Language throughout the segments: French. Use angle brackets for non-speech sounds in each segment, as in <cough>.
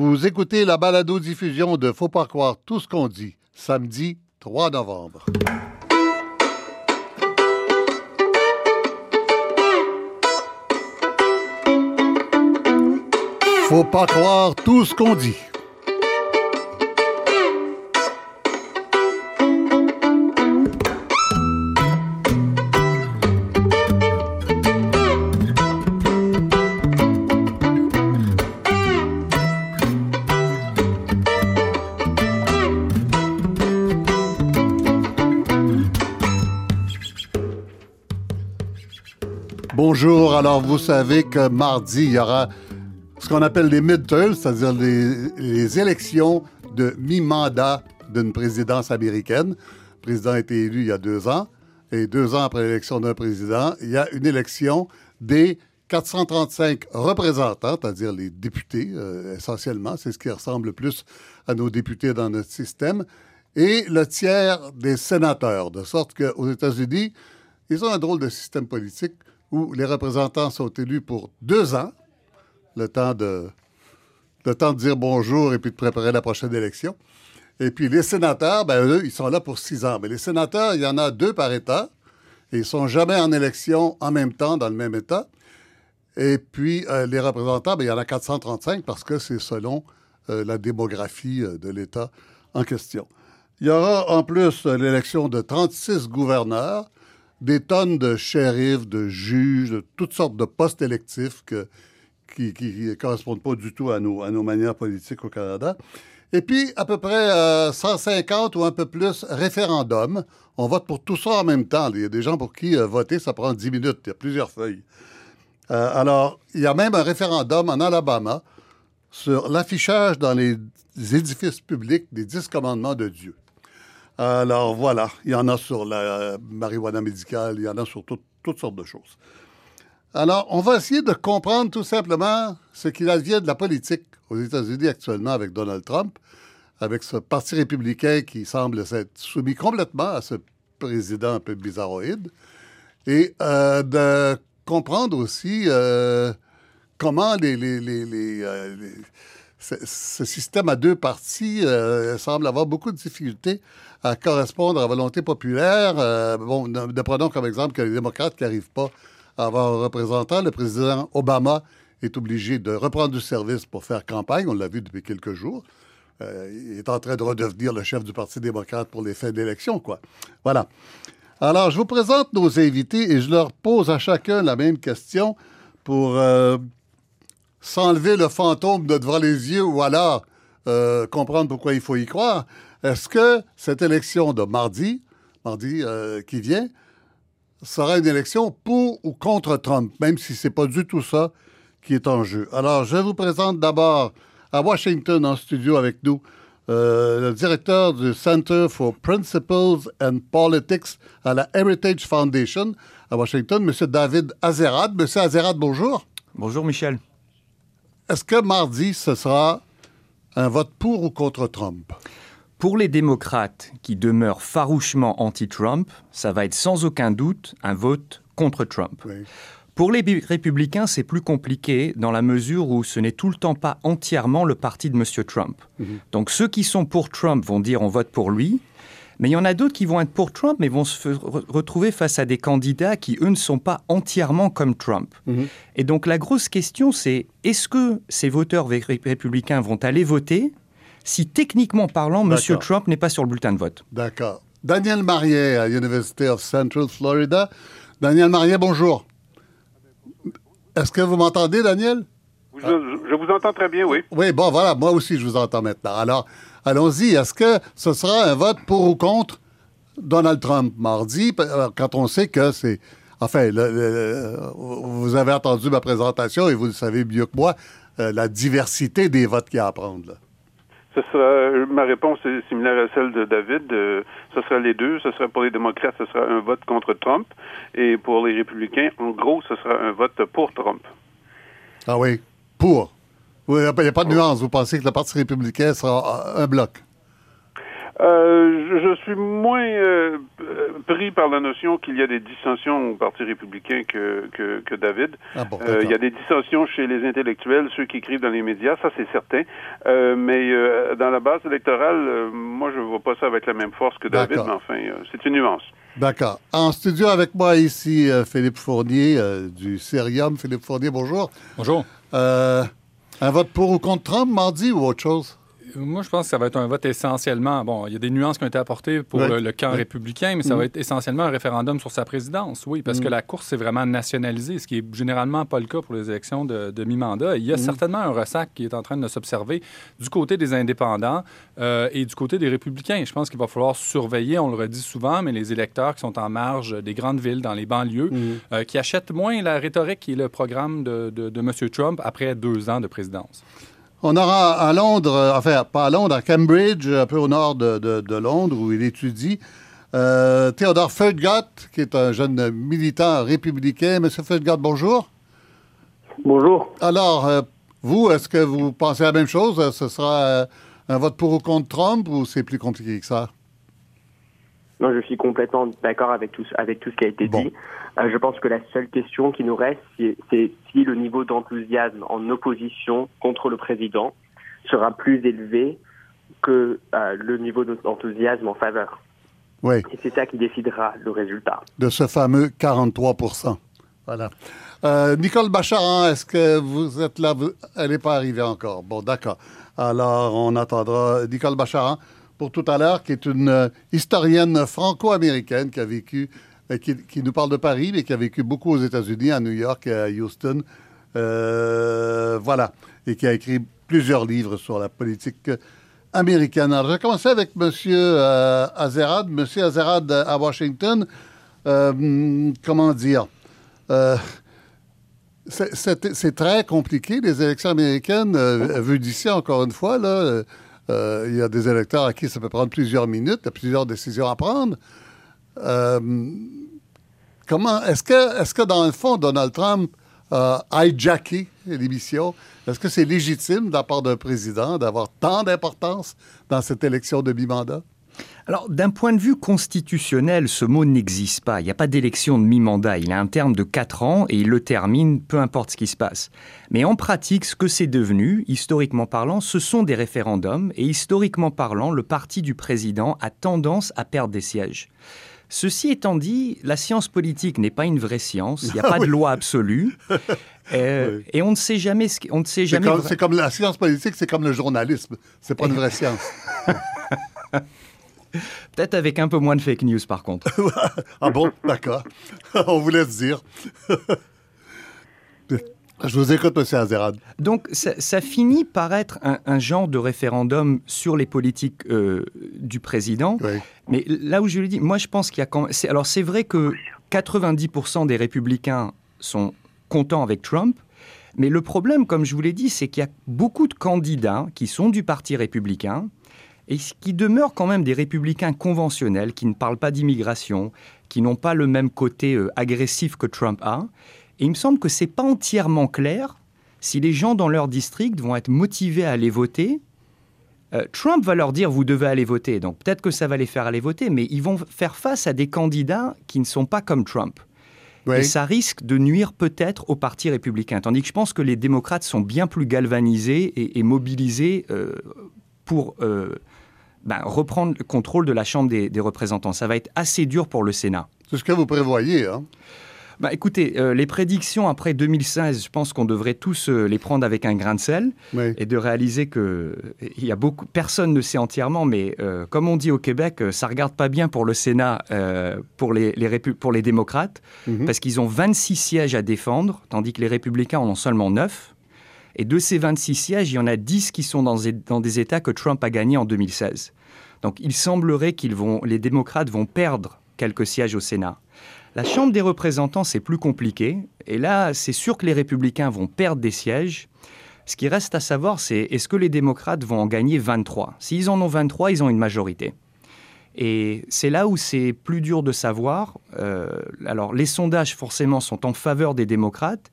Vous écoutez la balado-diffusion de Faut pas croire tout ce qu'on dit, samedi 3 novembre. Faut pas croire tout ce qu'on dit. Bonjour. Alors, vous savez que mardi, il y aura ce qu'on appelle les midterms, c'est-à-dire les, élections de mi-mandat d'une présidence américaine. Le président a été élu il y a deux ans. Et deux ans après l'élection d'un président, il y a une élection des 435 représentants, c'est-à-dire les députés euh, essentiellement, c'est ce qui ressemble le plus à nos députés dans notre système, et le tiers des sénateurs, de sorte qu'aux États-Unis, ils ont un drôle de système politique où les représentants sont élus pour deux ans, le temps de, temps de dire bonjour et puis de préparer la prochaine élection. Et puis les sénateurs, ben eux, ils sont là pour six ans. Mais les sénateurs, il y en a deux par État. Et ils sont jamais en élection en même temps dans le même État. Et puis euh, les représentants, ben, il y en a 435 parce que c'est selon euh, la démographie euh, de l'État en question. Il y aura en plus l'élection de 36 gouverneurs des tonnes de shérifs, de juges, de toutes sortes de postes électifs qui ne correspondent pas du tout à nos, manières politiques au Canada. Et puis, à peu près 150 euh, ou un peu plus référendums. On vote pour tout ça en même temps. Il y a des gens pour qui euh, voter, ça prend 10 minutes. Il y a plusieurs feuilles. Euh, alors, il y a même un référendum en Alabama sur l'affichage dans les édifices publics des dix commandements de Dieu. Alors voilà, il y en a sur la marijuana médicale, il y en a sur toutes sortes de choses. Alors, on va essayer de comprendre tout simplement ce qu'il advient de la politique aux États-Unis actuellement avec Donald Trump, avec ce parti républicain qui semble s'être soumis complètement à ce président un peu bizarroïde, et euh, de comprendre aussi euh, comment euh, ce, système à deux partis semble avoir beaucoup de difficultés à correspondre à la volonté populaire. Euh, bon, ne, prenons comme exemple que les démocrates qui n'arrivent pas à avoir un représentant. Le président Obama est obligé de reprendre du service pour faire campagne. On l'a vu depuis quelques jours. Euh, il est en train de redevenir le chef du Parti démocrate pour les fins d'élection, quoi. Voilà. Alors, je vous présente nos invités et je leur pose à chacun la même question pour euh, s'enlever le fantôme de devant les yeux ou alors comprendre pourquoi il faut y croire. Est-ce que cette élection de mardi, mardi euh, qui vient, sera une élection pour ou contre Trump, même si ce n'est pas du tout ça qui est en jeu? Alors, je vous présente d'abord à Washington en studio avec nous euh, le directeur du Center for Principles and Politics à la Heritage Foundation à Washington, M. David Azerad. M. Azerad, bonjour. Bonjour, Michel. Est-ce que mardi, ce sera un vote pour ou contre Trump? Pour les démocrates qui demeurent farouchement anti-Trump, ça va être sans aucun doute un vote contre Trump. Pour les républicains, c'est plus compliqué dans la mesure où ce n'est tout le temps pas entièrement le parti de M. Trump. Mhm. Donc ceux qui sont pour Trump vont dire on vote pour lui, mais il y en a d'autres qui vont être pour Trump, mais vont se retrouver face à des candidats qui, eux, ne sont pas entièrement comme Trump. Mhm. Et donc la grosse question, c'est est-ce que ces voteurs républicains vont aller voter si techniquement parlant, M. Trump n'est pas sur le bulletin de vote. D'accord. Daniel Marier à University of Central Florida. Daniel Marier, bonjour. Est-ce que vous m'entendez, Daniel? Je, vous entends très bien, oui. Oui, bon, voilà, moi aussi, je vous entends maintenant. Alors, allons-y. Est-ce que ce sera un vote pour ou contre Donald Trump mardi, euh, quand on sait que c'est... Enfin, vous avez entendu ma présentation et vous le savez mieux que moi, euh, la diversité des votes qu'il y a à prendre. Là. Ma réponse est similaire à celle de David. Euh, ce sera les deux. Ce sera pour les démocrates, ce sera un vote contre Trump. Et pour les républicains, en gros, ce sera un vote pour Trump. Ah oui, pour. Il n'y a pas de nuance. Vous pensez que le Parti républicain sera un bloc? Euh, je, suis moins euh, pris par la notion qu'il y a des dissensions au Parti républicain que, que, que David. Ah euh, il y a des dissensions chez les intellectuels, ceux qui écrivent dans les médias, ça c'est certain. Euh, mais euh, dans la base électorale, moi je ne vois pas ça avec la même force que David, mais enfin, c'est une nuance. D'accord. En studio avec moi ici, Philippe Fournier du Cerium. Philippe Fournier, bonjour. Bonjour. un vote pour ou contre Trump mardi ou autre chose? Moi, je pense que ça va être un vote essentiellement. Bon, il y a des nuances qui ont été apportées pour le, camp républicain, mais ça va mm. être essentiellement un référendum sur sa présidence, oui, parce que mm. la course est vraiment nationalisée, ce qui est généralement pas le cas pour les élections de, mi-mandat. Il y a mm. certainement un ressac qui est en train de s'observer du côté des indépendants euh, et du côté des républicains. Je pense qu'il va falloir surveiller, on le redit souvent, mais les électeurs qui sont en marge des grandes villes, dans les banlieues, euh, qui achètent moins la rhétorique et le programme de, de M. Trump après deux ans de présidence. On aura à Londres, euh, enfin pas à Londres, à Cambridge, un peu au nord de, Londres, où il étudie, euh, Théodore Feudgott, qui est un jeune militant républicain. Monsieur Feudgott, bonjour. Bonjour. Alors, euh, vous, est-ce que vous pensez la même chose? Ce sera un vote pour ou contre Trump ou c'est plus compliqué que ça? Non, je suis complètement d'accord avec tout, avec tout ce qui a été dit. Euh, je pense que la seule question qui nous reste, c'est si le niveau d'enthousiasme en opposition contre le président sera plus élevé que euh, le niveau d'enthousiasme en faveur. Oui. Et c'est ça qui décidera le résultat. De ce fameux 43 Voilà. Euh, Nicole Bacharan, est-ce que vous êtes là? Elle n'est pas arrivée encore. Bon, d'accord. Alors, on attendra Nicole Bacharan pour tout à l'heure, qui est une euh, historienne franco-américaine qui a vécu, euh, qui, nous parle de Paris, mais qui a vécu beaucoup aux États-Unis, à New York à Houston. Euh, voilà. Et qui a écrit plusieurs livres sur la politique américaine. Alors, je vais commencer avec M. Azerad. M. Azerad à Washington. comment dire? c'est très compliqué, les élections américaines, vues d'ici, encore une fois, là. Euh, il y a des électeurs à qui ça peut prendre plusieurs minutes, il y a plusieurs décisions à prendre. Euh, comment est-ce que, est-ce que dans le fond, Donald Trump a hijacké l'émission? Est-ce que c'est légitime de la part d'un président d'avoir tant d'importance dans cette élection de mi-mandat? Alors, d'un point de vue constitutionnel, ce mot n'existe pas. Il n'y a pas d'élection de mi-mandat. Il a un terme de 4 ans et il le termine, peu importe ce qui se passe. Mais en pratique, ce que c'est devenu, historiquement parlant, ce sont des référendums. Et historiquement parlant, le parti du président a tendance à perdre des sièges. Ceci étant dit, la science politique n'est pas une vraie science. Il n'y a pas de loi absolue. <laughs> Euh, et on ne sait jamais ce on ne sait jamais. C'est comme, la science politique, c'est comme le journalisme. C'est pas une vraie science. <laughs> <laughs> Peut-être avec un peu moins de fake news, par contre. <laughs> ah bon, d'accord. <laughs> On vous laisse dire. Je vous écoute, M. Azerad. Donc, ça, finit par être un, genre de référendum sur les politiques euh, du président. Mais là où je lui dis, moi, je pense qu'il y a quand même... Alors, c'est vrai que 90% des républicains sont contents avec Trump, mais le problème, comme je vous l'ai dit, c'est qu'il y a beaucoup de candidats qui sont du Parti républicain, et qui demeurent quand même des républicains conventionnels qui ne parlent pas d'immigration, qui n'ont pas le même côté euh, agressif que Trump a. Et il me semble que c'est pas entièrement clair si les gens dans leur district vont être motivés à aller voter. Euh, Trump va leur dire vous devez aller voter, donc peut-être que ça va les faire aller voter, mais ils vont faire face à des candidats qui ne sont pas comme Trump. Et ça risque de nuire peut-être au Parti républicain. Tandis que je pense que les démocrates sont bien plus galvanisés et, mobilisés euh, pour ben, reprendre le contrôle de la Chambre des, représentants. Ça va être assez dur pour le Sénat. C'est ce que vous prévoyez, hein bah, écoutez, euh, les prédictions après 2016, je pense qu'on devrait tous euh, les prendre avec un grain de sel et de réaliser que il y a beaucoup, personne ne sait entièrement, mais euh, comme on dit au Québec, ça regarde pas bien pour le Sénat, pour les, pour les démocrates, mhm. parce qu'ils ont 26 sièges à défendre, tandis que les républicains en ont seulement 9. Et de ces 26 sièges, il y en a 10 qui sont dans, des États que Trump a gagnés en 2016. Donc il semblerait que les démocrates vont perdre quelques sièges au Sénat. La Chambre des représentants, c'est plus compliqué. Et là, c'est sûr que les républicains vont perdre des sièges. Ce qui reste à savoir, c'est est-ce que les démocrates vont en gagner 23 S'ils en ont 23, ils ont une majorité. Et c'est là où c'est plus dur de savoir. Euh, alors, les sondages, forcément, sont en faveur des démocrates.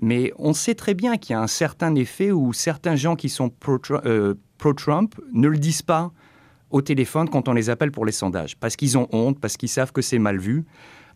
Mais on sait très bien qu'il y a un certain effet où certains gens qui sont pro-Trump euh, ne le disent pas au téléphone quand on les appelle pour les sondages, parce qu'ils ont honte, parce qu'ils savent que c'est mal vu.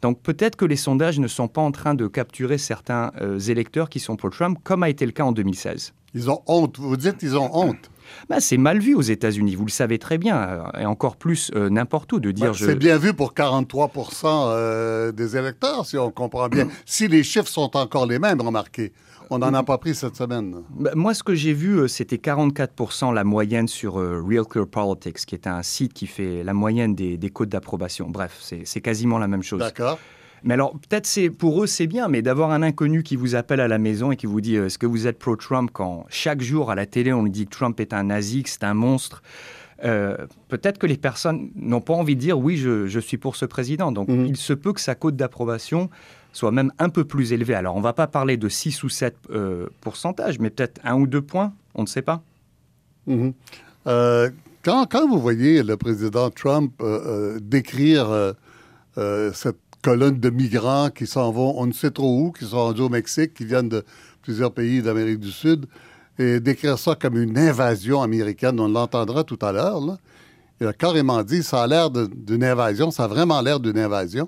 Donc peut-être que les sondages ne sont pas en train de capturer certains euh, électeurs qui sont pour Trump, comme a été le cas en 2016. Ils ont honte. Vous dites qu'ils ont honte. Bah, c'est mal vu aux États-Unis, vous le savez très bien, euh, et encore plus euh, n'importe où de dire. Bah, c'est bien vu pour 43% des électeurs, si on comprend bien. si les chiffres sont encore les mêmes, remarquez. On n'en a pas pris cette semaine. Bah, moi, ce que j'ai vu, euh, c'était 44 la moyenne sur euh, Real Clear Politics, qui est un site qui fait la moyenne des, des codes d'approbation. Bref, c'est quasiment la même chose. D'accord. Mais alors, peut-être c'est pour eux, c'est bien, mais d'avoir un inconnu qui vous appelle à la maison et qui vous dit euh, est-ce que vous êtes pro-Trump quand chaque jour à la télé on lui dit que Trump est un nazi, que c'est un monstre. peut-être que les personnes n'ont pas envie de dire oui, je, suis pour ce président. Donc, mhm. il se peut que sa cote d'approbation soit même un peu plus élevé. Alors, on ne va pas parler de 6 ou 7 euh, pourcentages, mais peut-être un ou deux points, on ne sait pas. Mhm. Euh, quand, quand, vous voyez le président Trump euh, décrire cette colonne de migrants qui s'en vont, on ne sait trop où, qui sont rendus au Mexique, qui viennent de plusieurs pays d'Amérique du Sud, et décrire ça comme une invasion américaine, on l'entendra tout à l'heure, il a carrément dit, ça a l'air d'une invasion, ça a vraiment l'air d'une invasion.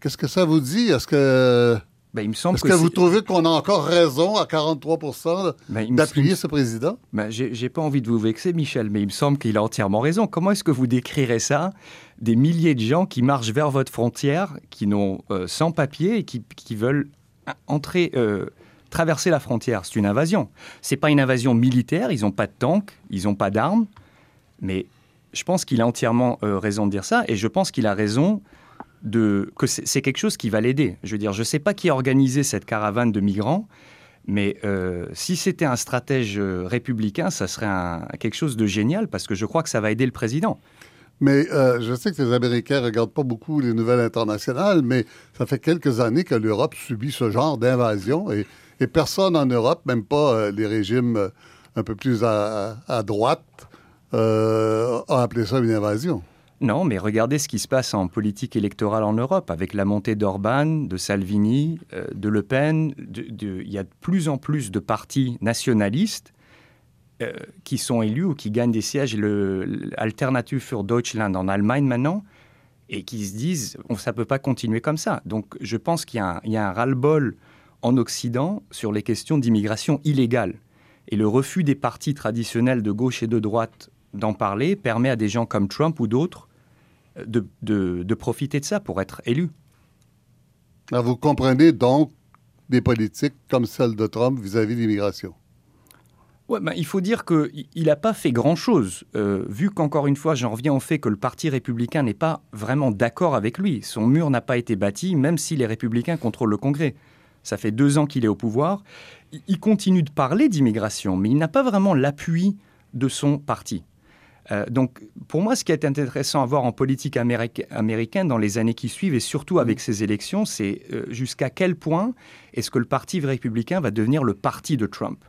Qu'est-ce que ça vous dit? Est-ce que. Ben, il me semble Est-ce que, vous trouvez qu'on a encore raison à 43% ben, d'appuyer ce président? Ben, J'ai pas envie de vous vexer, Michel, mais il me semble qu'il a entièrement raison. Comment est-ce que vous décrirez ça? Des milliers de gens qui marchent vers votre frontière, qui n'ont euh, sans papier et qui, veulent entrer, euh, traverser la frontière. C'est une invasion. C'est pas une invasion militaire, ils n'ont pas de tanks, ils n'ont pas d'armes, mais je pense qu'il a entièrement euh, raison de dire ça, et je pense qu'il a raison que c'est quelque chose qui va l'aider. Je veux dire, je ne sais pas qui a organisé cette caravane de migrants, mais euh, si c'était un stratège euh, républicain, ça serait quelque chose de génial parce que je crois que ça va aider le président. Mais euh, je sais que les Américains ne regardent pas beaucoup les nouvelles internationales, mais ça fait quelques années que l'Europe subit ce genre d'invasion et, personne en Europe, même pas les régimes un peu plus à droite, a appelé ça une invasion. Non, mais regardez ce qui se passe en politique électorale en Europe, avec la montée d'Orban, de Salvini, euh, de Le Pen. Il y a de plus en plus de partis nationalistes euh, qui sont élus ou qui gagnent des sièges. L'Alternative für Deutschland en Allemagne maintenant, et qui se disent ça ne peut pas continuer comme ça. Donc je pense qu'il y, y, a un ras-le-bol en Occident sur les questions d'immigration illégale. Et le refus des partis traditionnels de gauche et de droite d'en parler permet à des gens comme Trump ou d'autres de, de, profiter de ça pour être élus. vous comprenez donc des politiques comme celle de Trump vis-à-vis de l'immigration. Ouais, ben, il faut dire qu'il n'a pas fait grand-chose, euh, vu qu'encore une fois, j'en reviens au fait que le Parti républicain n'est pas vraiment d'accord avec lui. Son mur n'a pas été bâti, même si les républicains contrôlent le Congrès. Ça fait deux ans qu'il est au pouvoir. Il continue de parler d'immigration, mais il n'a pas vraiment l'appui de son parti. Euh, donc, pour moi, ce qui est intéressant à voir en politique américaine dans les années qui suivent, et surtout avec ces élections, c'est euh, jusqu'à quel point est-ce que le Parti républicain va devenir le parti de Trump?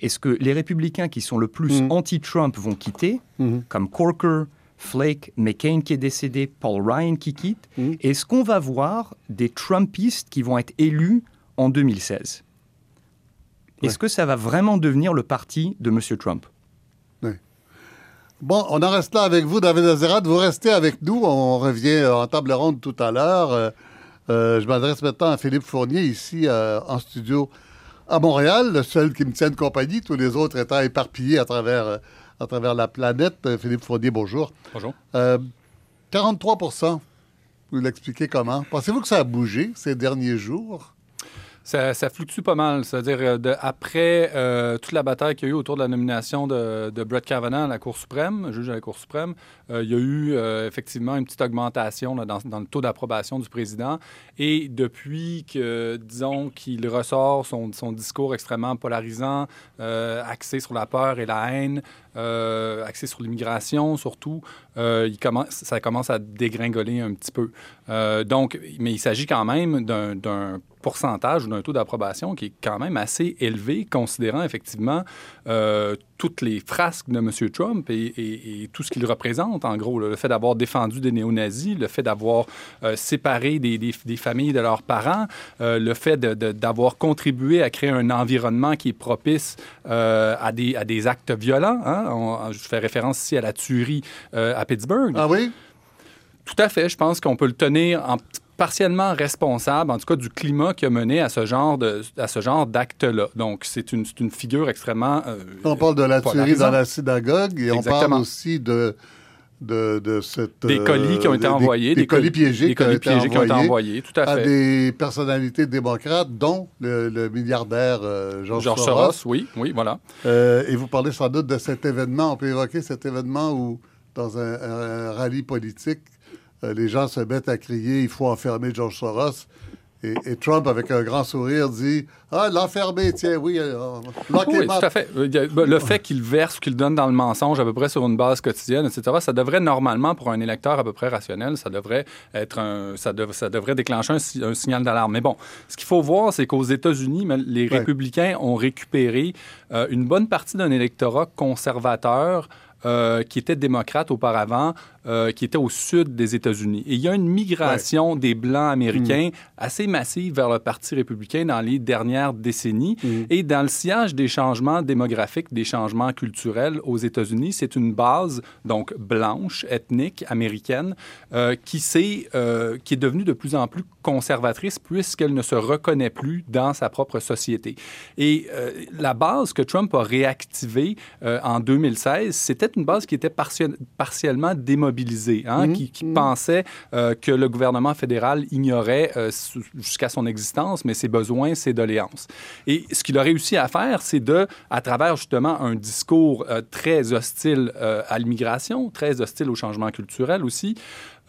Est-ce que les républicains qui sont le plus mm. anti-Trump vont quitter, mm-hmm. comme Corker, Flake, McCain qui est décédé, Paul Ryan qui quitte mm. Est-ce qu'on va voir des Trumpistes qui vont être élus en 2016 Est-ce que ça va vraiment devenir le parti de M. Trump? Bon, on en reste là avec vous, David Azerat. Vous restez avec nous. On revient en table ronde tout à l'heure. Euh, euh, je m'adresse maintenant à Philippe Fournier, ici euh, en studio à Montréal, le seul qui me tienne compagnie, tous les autres étant éparpillés à travers, à travers la planète. Philippe Fournier, bonjour. Bonjour. 43% vous l'expliquez comment? Pensez-vous que ça a bougé ces derniers jours? Ça, fluctue pas mal. C'est-à-dire, euh, après euh, toute la bataille qu'il y a eu autour de la nomination de, Brett Kavanaugh à la Cour suprême, juge à la Cour suprême, euh, il y a eu effectivement une petite augmentation dans, le taux d'approbation du président. Et depuis que, disons, qu'il ressort son, discours extrêmement polarisant, axé sur la peur et la haine, axé sur l'immigration surtout, il commence, ça commence à dégringoler un petit peu. donc, mais il s'agit quand même d'un pourcentage ou d'un taux d'approbation qui est quand même assez élevé, considérant effectivement euh, toutes les frasques de M. Trump et, tout ce qu'il représente, en gros. le fait d'avoir défendu des néo-nazis, le fait d'avoir euh, séparé des, familles de leurs parents, euh, le fait d'avoir contribué à créer un environnement qui est propice à, des, actes violents. Hein. je fais référence ici à la tuerie à Pittsburgh. Ah oui? Tout à fait. Je pense qu'on peut le tenir en partiellement responsable, en tout cas, du climat qui a mené à ce genre de, à ce genre d'acte-là. Donc, c'est une, une, figure extrêmement. Euh, on parle de la tuerie dans la synagogue et on parle aussi de. De, de cette, des colis qui ont été euh, envoyés. Des, colis piégés, des colis piégés qui ont été envoyés, tout à fait. À des personnalités démocrates, dont le, milliardaire euh, George, George Soros. Oui, oui, voilà. et vous parlez sans doute de cet événement. On peut évoquer cet événement où, dans un, un rallye politique, euh, les gens se mettent à crier il faut enfermer George Soros. Et, Trump, avec un grand sourire, dit Ah, l'enfermer, tiens, oui, euh, oui tout à fait. Ben, le fait qu'il verse, qu'il donne dans le mensonge à peu près sur une base quotidienne, etc., ça devrait normalement, pour un électeur à peu près rationnel, ça devrait être un, ça, ça devrait déclencher un, signal d'alarme. Mais bon, ce qu'il faut voir, c'est qu'aux États-Unis, les républicains ont récupéré euh, une bonne partie d'un électorat conservateur euh, qui était démocrate auparavant, euh, qui était au sud des États-Unis. Et il y a une migration des Blancs américains mm. assez massive vers le Parti républicain dans les dernières décennies. Mm. Et dans le sillage des changements démographiques, des changements culturels aux États-Unis, c'est une base, donc blanche, ethnique, américaine, euh, qui, euh, qui est devenue de plus en plus conservatrice puisqu'elle ne se reconnaît plus dans sa propre société. Et la base que Trump a réactivée en 2016, c'était une base qui était partiellement démobilisée, hein, mmh. qui, mmh. pensait euh, que le gouvernement fédéral ignorait euh, jusqu'à son existence, mais ses besoins, ses doléances. Et ce qu'il a réussi à faire, c'est de, à travers justement un discours euh, très hostile à l'immigration, très hostile au changement culturel aussi,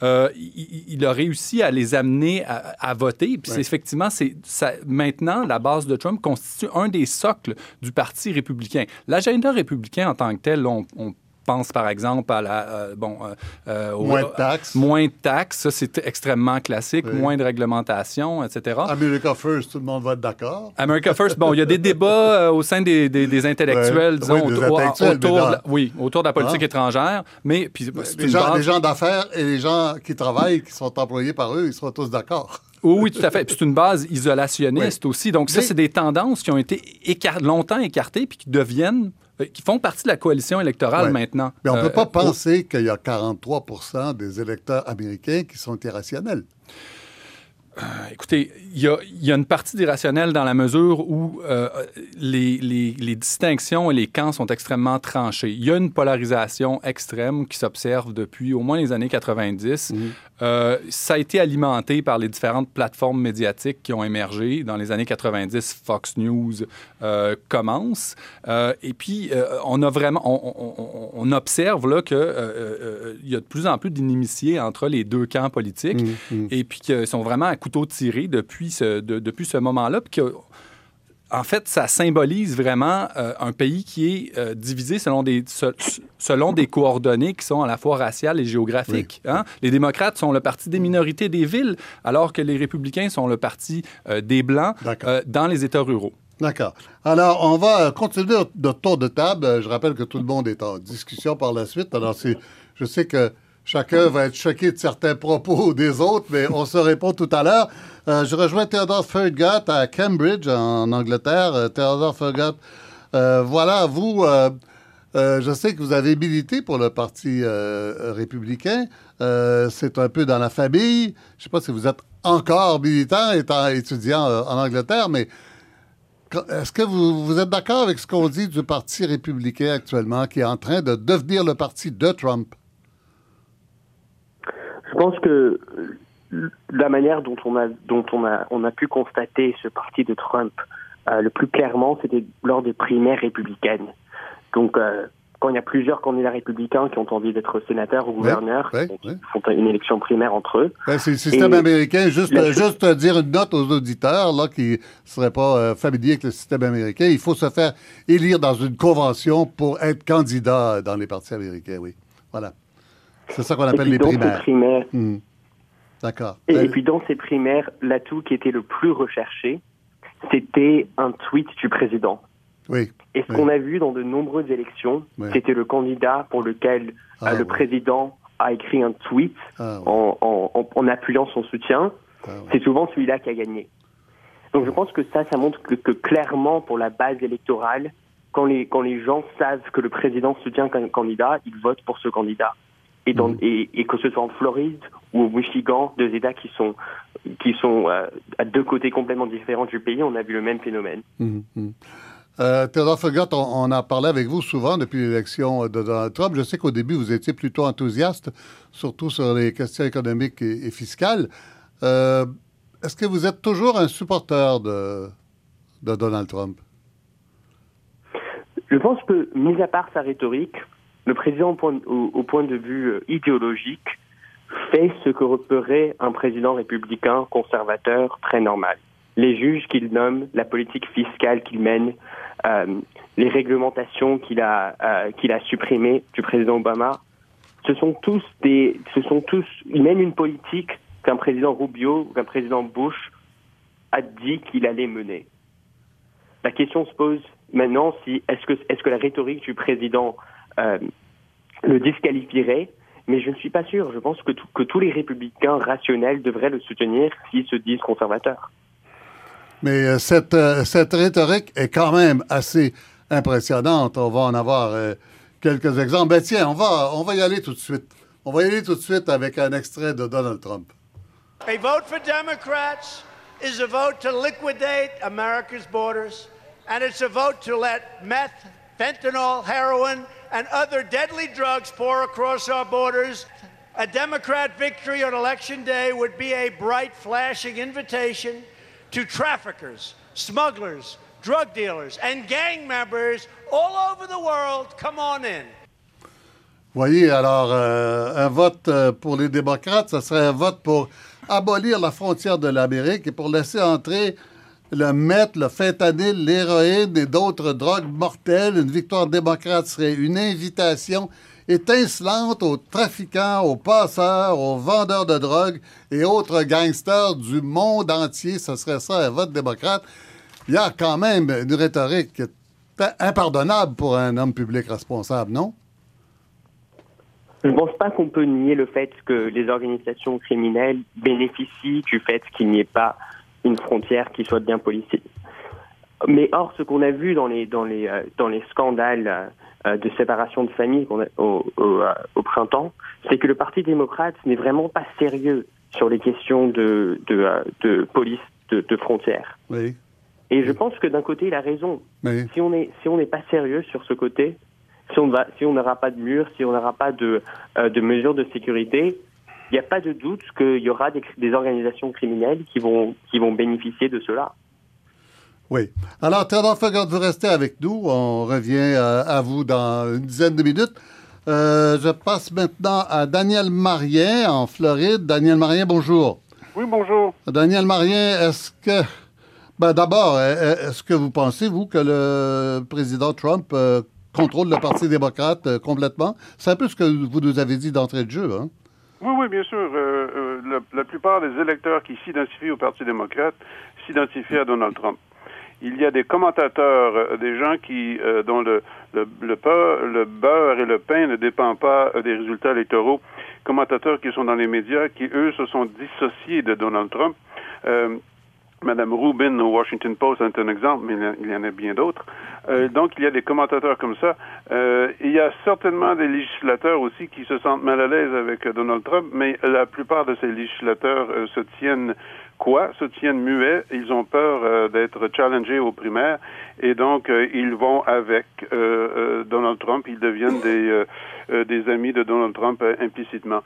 il, a réussi à les amener à, voter. Puis effectivement, c'est maintenant la base de Trump constitue un des socles du Parti républicain. L'agenda républicain en tant que tel, on, on pense par exemple à la euh, bon euh, euh, moins de taxes. moins de taxes, ça c'est extrêmement classique, moins de réglementation, etc. America First, tout le monde va être d'accord. America First, bon, il y a des <laughs> débats au sein des, des, intellectuels, disons, autour, de la, oui, autour de la politique ah. étrangère, mais puis les gens, les gens d'affaires et les gens qui travaillent, qui sont employés par eux, ils seront tous d'accord. Oui, tout à fait. c'est une base isolationniste aussi. Donc, ça, c'est des tendances qui ont été longtemps écartées puis qui deviennent qui font partie de la coalition électorale maintenant. Mais on ne peut pas euh, penser qu'il y a 43% des électeurs américains qui sont irrationnels. Euh, écoutez, il y, a, une partie d'irrationnel dans la mesure où les, distinctions et les camps sont extrêmement tranchés. Il y a une polarisation extrême qui s'observe depuis au moins les années 90. Euh, ça a été alimenté par les différentes plateformes médiatiques qui ont émergé. Dans les années 90, Fox News euh, commence. Euh, et puis, on a vraiment, on, observe là qu'il y a de plus en plus d'inimitiés entre les deux camps politiques mmh, mmh. et puis qu'ils sont vraiment à couteau tiré depuis ce, depuis ce moment-là. Puis en fait, ça symbolise vraiment euh, un pays qui est euh, divisé selon des, selon des coordonnées qui sont à la fois raciales et géographiques. Hein. Les démocrates sont le parti des minorités des villes, alors que les républicains sont le parti euh, des Blancs dans les États ruraux. D'accord. Alors, on va continuer de tour de table. Je rappelle que tout le monde est en discussion par la suite. Alors, je sais que chacun va être choqué de certains propos <laughs> des autres, mais on se répond tout à l'heure. Euh, je rejoins Theodore Fergat à Cambridge, en Angleterre. Euh, Theodore Fergat, euh, voilà, vous, je sais que vous avez milité pour le Parti républicain. C'est un peu dans la famille. Je ne sais pas si vous êtes encore militant, étant étudiant en Angleterre, mais est-ce que vous, vous êtes d'accord avec ce qu'on dit du Parti républicain actuellement, qui est en train de devenir le parti de Trump? Je pense que la manière dont on a dont on a on a pu constater ce parti de Trump euh, le plus clairement, c'était lors des primaires républicaines. Donc euh, quand il y a plusieurs candidats républicains qui ont envie d'être sénateurs ou gouverneurs, ils font une élection primaire entre eux. c'est le système américain. Juste, juste dire une note aux auditeurs là, qui ne seraient pas euh, familiers avec le système américain. Il faut se faire élire dans une convention pour être candidat dans les partis américains, oui. Voilà. C'est ça qu'on appelle les primaires. primaires D'accord. Et, puis dans ces primaires, l'atout qui était le plus recherché, c'était un tweet du président. Oui. Et ce qu'on a vu dans de nombreuses élections, c'était le candidat pour lequel ah, le président a écrit un tweet ah, en, appuyant son soutien. Ah, C'est souvent celui-là qui a gagné. Donc je pense que ça, ça montre que, que, clairement pour la base électorale, quand les, quand les gens savent que le président soutient un candidat, ils votent pour ce candidat. Et, dans, mhm. et, que ce soit en Floride ou au Michigan, deux États qui sont, qui sont euh, à deux côtés complètement différents du pays, on a vu le même phénomène. Mhm. Euh, Theodore on, a parlé avec vous souvent depuis l'élection de Donald Trump. Je sais qu'au début, vous étiez plutôt enthousiaste, surtout sur les questions économiques et, fiscales. Euh, est-ce que vous êtes toujours un supporter de, de Donald Trump? Je pense que, mis à part sa rhétorique, le président, au, point de vue euh, idéologique, fait ce que ferait un président républicain conservateur très normal. Les juges qu'il nomme, la politique fiscale qu'il mène, euh, les réglementations qu'il a, euh, qu'il a supprimées du président Obama, ce sont tous des, ce sont tous, il mène une politique qu'un président Rubio ou qu'un président Bush a dit qu'il allait mener. La question se pose maintenant si est-ce que est-ce que la rhétorique du président euh, le disqualifierait mais je ne suis pas sûr. Je pense que, que tous les républicains rationnels devraient le soutenir s'ils se disent conservateurs. Mais euh, cette, euh, cette rhétorique est quand même assez impressionnante. On va en avoir quelques exemples. Ben tiens, on va, on va y aller tout de suite. On va y aller tout de suite avec un extrait de Donald Trump. A vote for Democrats is a vote to liquidate America's borders. and it's a vote to let meth, fentanyl, heroin, and other deadly drugs pour across our borders. A Democrat victory on Election Day would be a bright, flashing invitation to traffickers, smugglers, drug dealers, and gang members all over the world. Come on in. Voyez, alors, euh, un vote euh, pour les démocrates, ce serait un vote pour abolir la frontière de l'Amérique et pour laisser entrer le meth, le fentanyl, l'héroïne et d'autres drogues mortelles. Une victoire démocrate serait une invitation étincelante aux trafiquants, aux passeurs, aux vendeurs de drogue et autres gangsters du monde entier. Ce serait ça, un vote démocrate. Il y a quand même une rhétorique impardonnable pour un homme public responsable, non? Je ne pense pas qu'on peut nier le fait que les organisations criminelles bénéficient du fait qu'il n'y ait pas une frontière qui soit bien policière. Mais or, ce qu'on a vu dans les, dans les, euh, dans les scandales euh, de séparation de famille au, euh, au, printemps, c'est que le Parti démocrate n'est vraiment pas sérieux sur les questions de, de, de police de, de, frontières. Oui. Et je pense que d'un côté, il a raison. Si on est si on n'est pas sérieux sur ce côté, si on va si on n'aura pas de mur, si on n'aura pas de, de mesures de sécurité, il n'y a pas de doute qu'il y aura des, organisations criminelles qui vont, qui vont bénéficier de cela. Oui. Alors, Theodore Fugard, vous restez avec nous. On revient euh, à, vous dans une dizaine de minutes. Euh, je passe maintenant à Daniel Marien en Floride. Daniel Marien, bonjour. Oui, bonjour. Daniel Marien, est-ce que. Ben, D'abord, est-ce que vous pensez, vous, que le président Trump euh, contrôle le Parti démocrate complètement? C'est un peu ce que vous nous avez dit d'entrée de jeu. Hein? Oui, oui, bien sûr. Euh, euh, la, plupart des électeurs qui s'identifient au Parti démocrate s'identifient à Donald Trump. Il y a des commentateurs, euh, des gens qui dont le, le, le, le, beurre et le pain ne dépendent pas des résultats électoraux. Commentateurs qui sont dans les médias, qui eux se sont dissociés de Donald Trump. Madame Rubin au Washington Post est un exemple, mais il y en a bien d'autres. Euh, donc, il y a des commentateurs comme ça. Euh, il y a certainement des législateurs aussi qui se sentent mal à l'aise avec Donald Trump, mais la plupart de ces législateurs euh, se tiennent quoi? Se tiennent muets. Ils ont peur euh, d'être challengés aux primaires et donc ils vont avec Donald Trump. Ils deviennent des des amis de Donald Trump implicitement.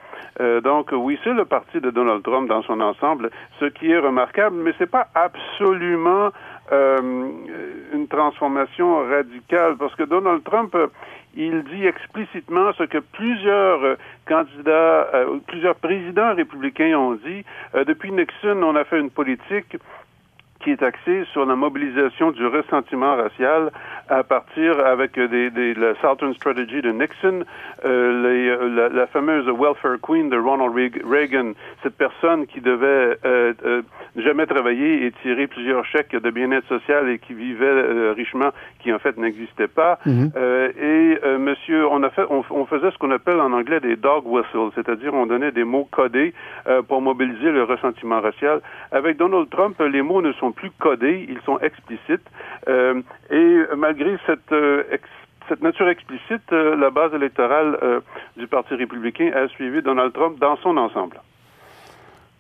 donc oui, c'est le parti de Donald Trump dans son ensemble, ce qui est remarquable, mais c'est pas absolument une transformation radicale parce que Donald Trump il dit explicitement ce que plusieurs euh, candidats, euh, plusieurs présidents républicains ont dit. Euh, depuis Nixon, on a fait une politique qui est axé sur la mobilisation du ressentiment racial à partir avec des, des la Southern Strategy de Nixon, euh, les, la, fameuse welfare queen de Ronald Reagan, cette personne qui devait euh, euh, jamais travailler et tirer plusieurs chèques de bien-être social et qui vivait richement, qui en fait n'existait pas. Mhm. et monsieur, on a fait, on, on faisait ce qu'on appelle en anglais des dog whistles, c'est-à-dire on donnait des mots codés pour mobiliser le ressentiment racial. Avec Donald Trump, les mots ne sont plus codés, ils sont explicites. et malgré cette cette nature explicite, euh, la base électorale euh, du Parti républicain a suivi Donald Trump dans son ensemble.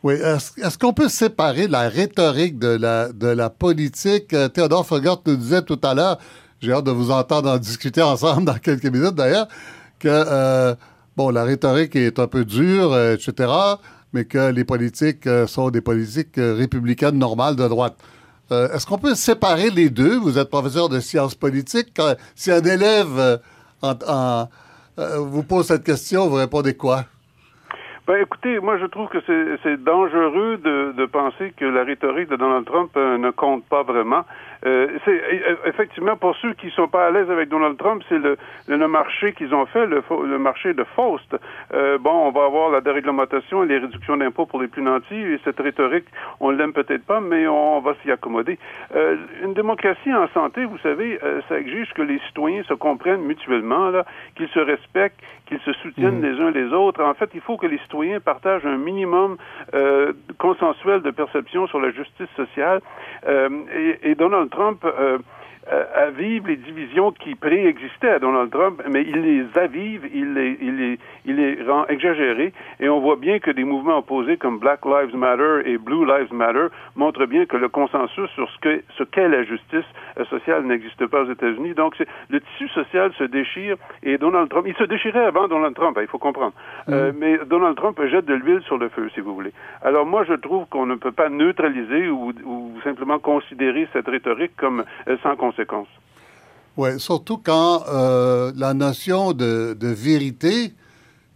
Oui. Est-ce qu'on peut séparer la rhétorique de la, de la politique? Euh, Théodore Fogart nous disait tout à l'heure, j'ai hâte de vous entendre en discuter ensemble dans quelques minutes d'ailleurs, que bon, la rhétorique est un peu dure, etc., mais que les politiques sont des politiques républicaines normales de droite. Euh, est-ce qu'on peut séparer les deux? Vous êtes professeur de sciences politiques. si un élève euh, euh, vous pose cette question, vous répondez quoi? Ben, écoutez, moi, je trouve que c'est dangereux de, penser que la rhétorique de Donald Trump ne compte pas vraiment. Euh, c'est effectivement pour ceux qui sont pas à l'aise avec Donald Trump, c'est le, le, marché qu'ils ont fait, le, le marché de Faust. Euh, bon, on va avoir la déréglementation et les réductions d'impôts pour les plus nantis. Et cette rhétorique, on l'aime peut-être pas, mais on va s'y accommoder. Euh, une démocratie en santé, vous savez, euh, ça exige que les citoyens se comprennent mutuellement, là, qu'ils se respectent, qu'ils se soutiennent mmh. les uns les autres. En fait, il faut que les citoyens partagent un minimum euh, consensuel de perception sur la justice sociale. Euh, et, et Donald Trump euh, euh, avive les divisions qui préexistaient à Donald Trump, mais il les avive, il les, il les, il les rend exagérées, et on voit bien que des mouvements opposés comme Black Lives Matter et Blue Lives Matter montrent bien que le consensus sur ce que ce qu'est la justice euh, sociale n'existe pas aux États-Unis. Donc le tissu social se déchire, et Donald Trump, il se déchirait avant Donald Trump, hein, il faut comprendre, euh, mm. mais Donald Trump jette de l'huile sur le feu, si vous voulez. Alors moi, je trouve qu'on ne peut pas neutraliser ou, ou simplement considérer cette rhétorique comme sans conséquence oui, surtout quand euh, la notion de, vérité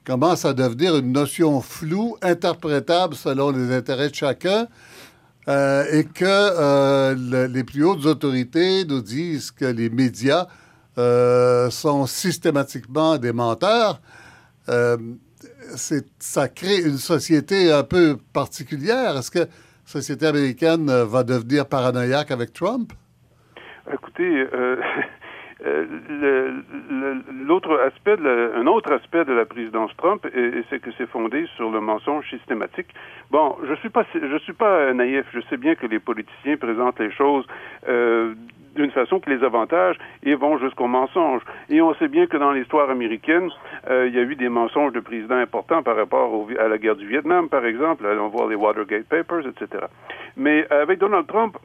commence à devenir une notion floue, interprétable selon les intérêts de chacun, euh, et que euh, les plus hautes autorités nous disent que les médias sont systématiquement des menteurs. ça crée une société un peu particulière. Est-ce que la société américaine va devenir paranoïaque avec Trump? Écoutez, euh, <laughs> euh l'autre aspect, un autre aspect de la présidence Trump, c'est que c'est fondé sur le mensonge systématique. Bon, je suis pas, je suis pas naïf. Je sais bien que les politiciens présentent les choses euh, d'une façon qui les avantage et vont jusqu'au mensonge. Et on sait bien que dans l'histoire américaine, il y a eu des mensonges de présidents importants par rapport à la guerre du Vietnam, par exemple. Allons voir les Watergate Papers, etc. Mais avec Donald Trump,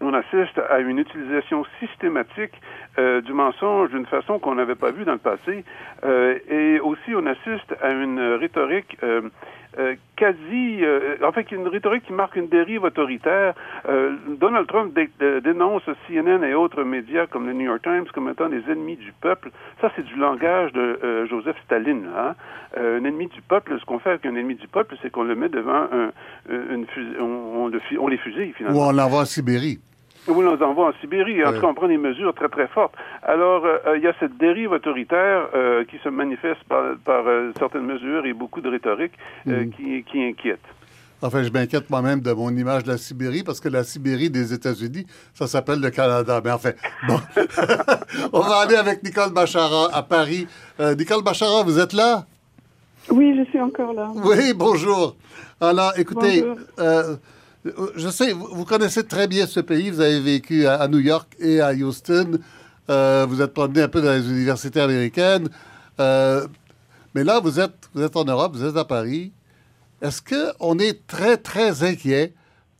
on assiste à une utilisation systématique euh, du mensonge d'une façon qu'on n'avait pas vue dans le passé. Euh, et aussi, on assiste à une rhétorique euh, quasi, en fait, une rhétorique qui marque une dérive autoritaire. Donald Trump dénonce CNN et autres médias comme le New York Times comme étant des ennemis du peuple. Ça, c'est du langage de Joseph Staline. Hein? un ennemi du peuple, ce qu'on fait avec un ennemi du peuple, c'est qu'on le met devant un, une on, on, les fusille finalement. Ou on l'envoie en Sibérie. Oui, on les envoie en Sibérie. En tout cas, on prend des mesures très, très fortes. Alors, euh, euh, il y a cette dérive autoritaire euh, qui se manifeste par, certaines mesures et beaucoup de rhétorique mm. qui, qui inquiète. Enfin, je m'inquiète moi-même de mon image de la Sibérie parce que la Sibérie des États-Unis, ça s'appelle le Canada. Mais enfin, bon. <laughs> on va aller avec Nicole Bachara à Paris. Nicole Bachara, vous êtes là? Oui, je suis encore là. Oui, bonjour. Alors, écoutez, je sais, vous, connaissez très bien ce pays. Vous avez vécu à, New York et à Houston. Euh, vous êtes promené un peu dans les universités américaines. Euh, mais là, vous êtes, vous êtes en Europe, vous êtes à Paris. Est-ce qu'on est très, très inquiet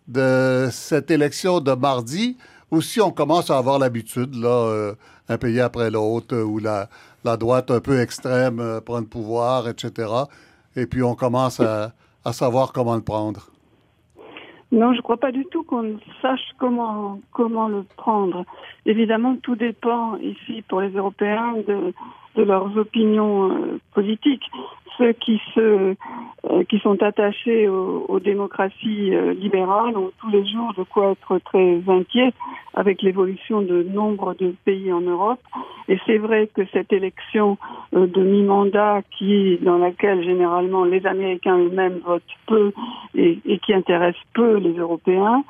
de cette élection de mardi ou si on commence à avoir l'habitude, là, euh, un pays après l'autre, où la droite un peu extrême prend le pouvoir, etc. Et puis on commence à savoir comment le prendre? Non, je ne crois pas du tout qu'on sache comment comment le prendre. Évidemment, tout dépend ici pour les Européens de, de leurs opinions euh, politiques. Ceux euh, qui sont attachés aux, démocraties euh, libérales ont tous les jours de quoi être très inquiets avec l'évolution de nombre de pays en Europe. Et c'est vrai que cette élection euh, de mi-mandat, dans laquelle généralement les Américains eux-mêmes votent peu et, et, qui intéresse peu les Européens,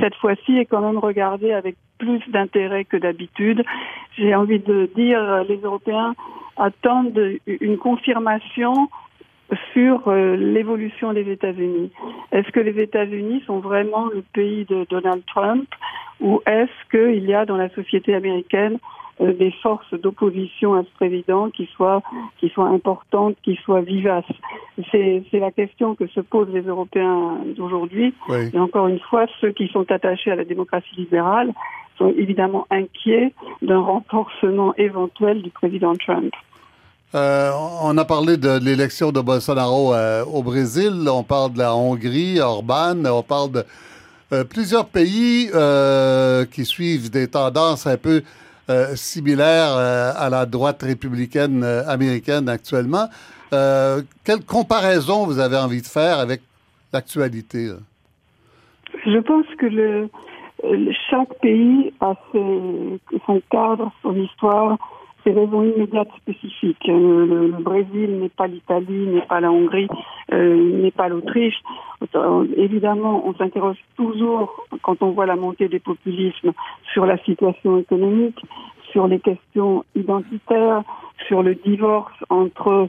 cette fois-ci est quand même regardée avec plus d'intérêt que d'habitude. J'ai envie de dire, les Européens attendent une confirmation sur euh, l'évolution des États-Unis. Est-ce que les États-Unis sont vraiment le pays de Donald Trump ou est-ce qu'il y a dans la société américaine euh, des forces d'opposition à ce président qui soient qui soient importantes, qui soient vivaces? C'est la question que se posent les Européens d'aujourd'hui. Et encore une fois, ceux qui sont attachés à la démocratie libérale sont évidemment inquiets d'un renforcement éventuel du président Trump. Euh, on a parlé de l'élection de Bolsonaro euh, au Brésil, on parle de la Hongrie, Orban, on parle de euh, plusieurs pays qui suivent des tendances un peu similaires à la droite républicaine américaine actuellement. quelle comparaison vous avez envie de faire avec l'actualité? Je pense que le, chaque pays a son cadre, son histoire, ses raisons immédiates spécifiques. Euh, le, Brésil n'est pas l'Italie, n'est pas la Hongrie, euh, n'est pas l'Autriche. Euh, évidemment, on s'interroge toujours, quand on voit la montée des populismes, sur la situation économique, sur les questions identitaires, sur le divorce entre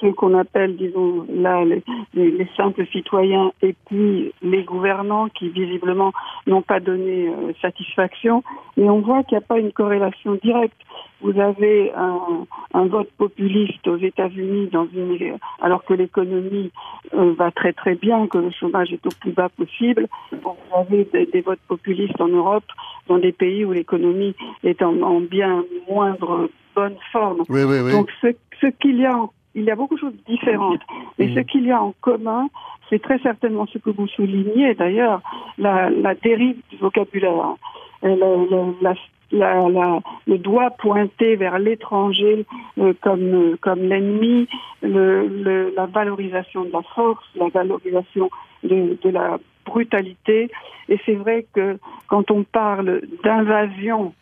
ceux qu'on appelle, disons, là, les, les, simples citoyens et puis les gouvernants qui visiblement n'ont pas donné euh, satisfaction. Mais on voit qu'il n'y a pas une corrélation directe. Vous avez un, un vote populiste aux États-Unis dans une, alors que l'économie euh, va très très bien, que le chômage est au plus bas possible. Vous avez des, votes populistes en Europe, dans des pays où l'économie est en, en, bien moindre bonne forme. Oui, oui, oui. Donc ce, ce qu'il y a en il y a beaucoup de choses différentes. Mais ce qu'il y a en commun, c'est très certainement ce que vous soulignez, d'ailleurs, la, la dérive du vocabulaire. Euh, le doigt pointé vers l'étranger euh, comme, comme l'ennemi, le, la valorisation de la force, la valorisation de, de la brutalité. Et c'est vrai que quand on parle d'invasion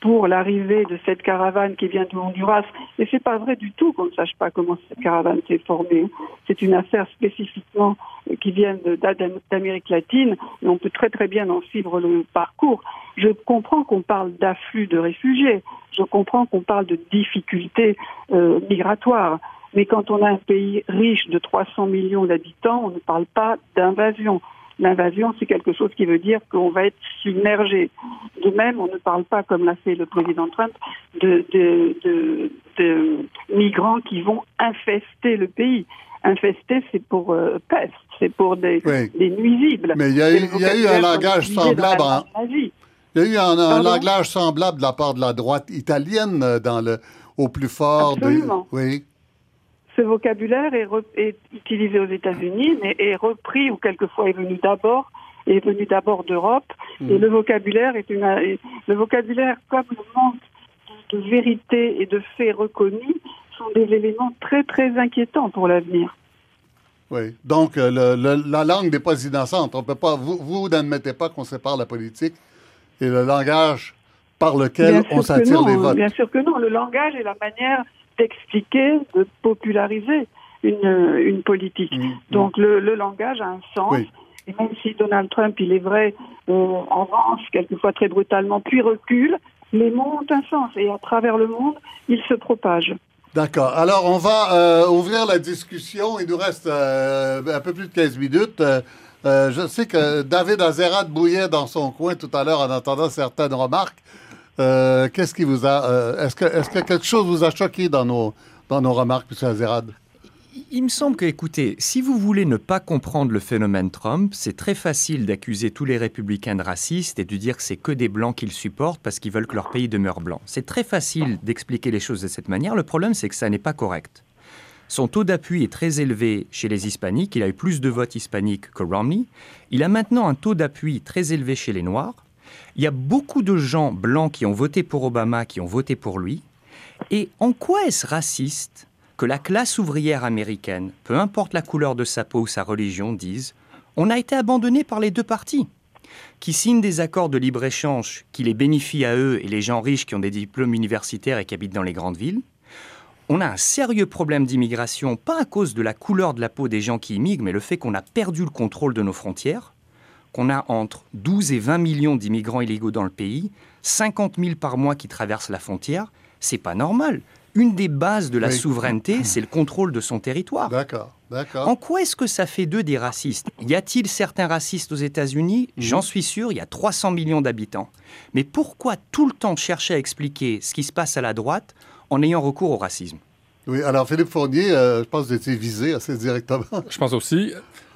pour l'arrivée de cette caravane qui vient de Honduras. Et c'est pas vrai du tout qu'on ne sache pas comment cette caravane s'est formée. C'est une affaire spécifiquement qui vient d'Amérique latine et on peut très très bien en suivre le parcours. Je comprends qu'on parle d'afflux de réfugiés. Je comprends qu'on parle de difficultés euh, migratoires. Mais quand on a un pays riche de 300 millions d'habitants, on ne parle pas d'invasion. L'invasion, c'est quelque chose qui veut dire qu'on va être submergé. De même, on ne parle pas, comme l'a fait le président Trump, de, migrants qui vont infester le pays. Infester, c'est pour euh, peste, c'est pour des, nuisibles. Mais il y a eu, un langage semblable. Il y a eu un, langage semblable de la part de la droite italienne euh, dans le, au plus fort. Absolument. Oui ce vocabulaire est, utilisé aux États-Unis, mais est repris ou quelquefois est venu d'abord est venu d'abord d'Europe. Et mm. le vocabulaire est une, le vocabulaire comme le manque de vérité et de faits reconnus sont des éléments très très inquiétants pour l'avenir. Oui. Donc euh, la langue n'est pas innocente. On peut pas. Vous, vous n'admettez pas qu'on sépare la politique et le langage par lequel on s'attire les votes. Bien sûr que non. Le langage est la manière d'expliquer, de populariser une, une politique. Mm, mm. Donc le, le, langage a un sens. Et même si Donald Trump, il est vrai, euh, avance quelquefois très brutalement, puis recule, les mots ont un sens. Et à travers le monde, ils se propagent. D'accord. Alors, on va euh, ouvrir la discussion. Il nous reste euh, un peu plus de 15 minutes. je sais que David Azerad bouillait dans son coin tout à l'heure en entendant certaines remarques. Euh, qu'est-ce qui vous a. Euh, est-ce, que, est que quelque chose vous a choqué dans nos, dans nos remarques, M. Azerad? Il me semble que, écoutez, si vous voulez ne pas comprendre le phénomène Trump, c'est très facile d'accuser tous les républicains de racistes et de dire que c'est que des blancs qu'ils supportent parce qu'ils veulent que leur pays demeure blanc. C'est très facile d'expliquer les choses de cette manière. Le problème, c'est que ça n'est pas correct. Son taux d'appui est très élevé chez les hispaniques. Il a eu plus de votes hispaniques que Romney. Il a maintenant un taux d'appui très élevé chez les noirs. Il y a beaucoup de gens blancs qui ont voté pour Obama, qui ont voté pour lui. Et en quoi est-ce raciste que la classe ouvrière américaine, peu importe la couleur de sa peau ou sa religion, dise On a été abandonné par les deux partis qui signent des accords de libre-échange qui les bénéficient à eux et les gens riches qui ont des diplômes universitaires et qui habitent dans les grandes villes. On a un sérieux problème d'immigration, pas à cause de la couleur de la peau des gens qui immigrent, mais le fait qu'on a perdu le contrôle de nos frontières, qu'on a entre 12 et 20 millions d'immigrants illégaux dans le pays, 50 000 par mois qui traversent la frontière, c'est pas normal. Une des bases de la souveraineté, <clears throat> c'est le contrôle de son territoire. D'accord. En quoi est-ce que ça fait d'eux des racistes? Y a-t-il certains racistes aux États-Unis? Mhm. J'en suis sûr, il y a 300 millions d'habitants. Mais pourquoi tout le temps chercher à expliquer ce qui se passe à la droite en ayant recours au racisme? Oui, alors Philippe Fournier, euh, je pense que vous étiez visé assez directement. Je pense aussi.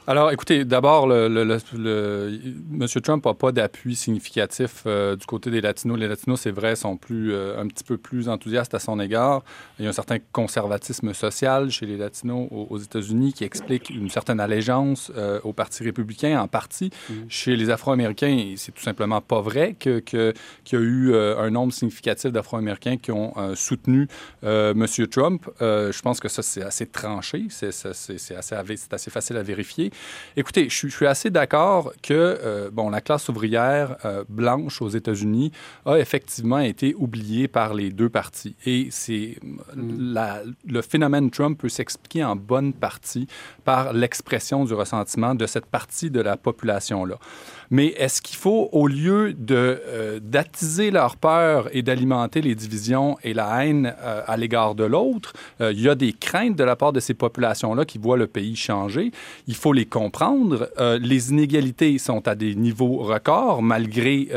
Alors, écoutez, d'abord, le, M. Trump n'a pas d'appui significatif euh, du côté des Latinos. Les Latinos, c'est vrai, sont plus, euh, un petit peu plus enthousiastes à son égard. Il y a un certain conservatisme social chez les Latinos aux, États-Unis qui explique une certaine allégeance euh, au Parti républicain, en partie. Mm-hmm. Chez les Afro-Américains, c'est tout simplement pas vrai qu'il que, qu'il y a eu un nombre significatif d'Afro-Américains qui ont soutenu M. Trump. je pense que ça, c'est assez tranché. C'est assez, assez facile à vérifier. Écoutez, je, suis assez d'accord que euh, bon, la classe ouvrière euh, blanche aux États-Unis a effectivement été oubliée par les deux partis. Et c'est mm. le phénomène Trump peut s'expliquer en bonne partie par l'expression du ressentiment de cette partie de la population-là. Mais est-ce qu'il faut, au lieu de euh, d'attiser leur peur et d'alimenter les divisions et la haine euh, à l'égard de l'autre, euh, il y a des craintes de la part de ces populations-là qui voient le pays changer. Il faut les comprendre. les inégalités sont à des niveaux records, malgré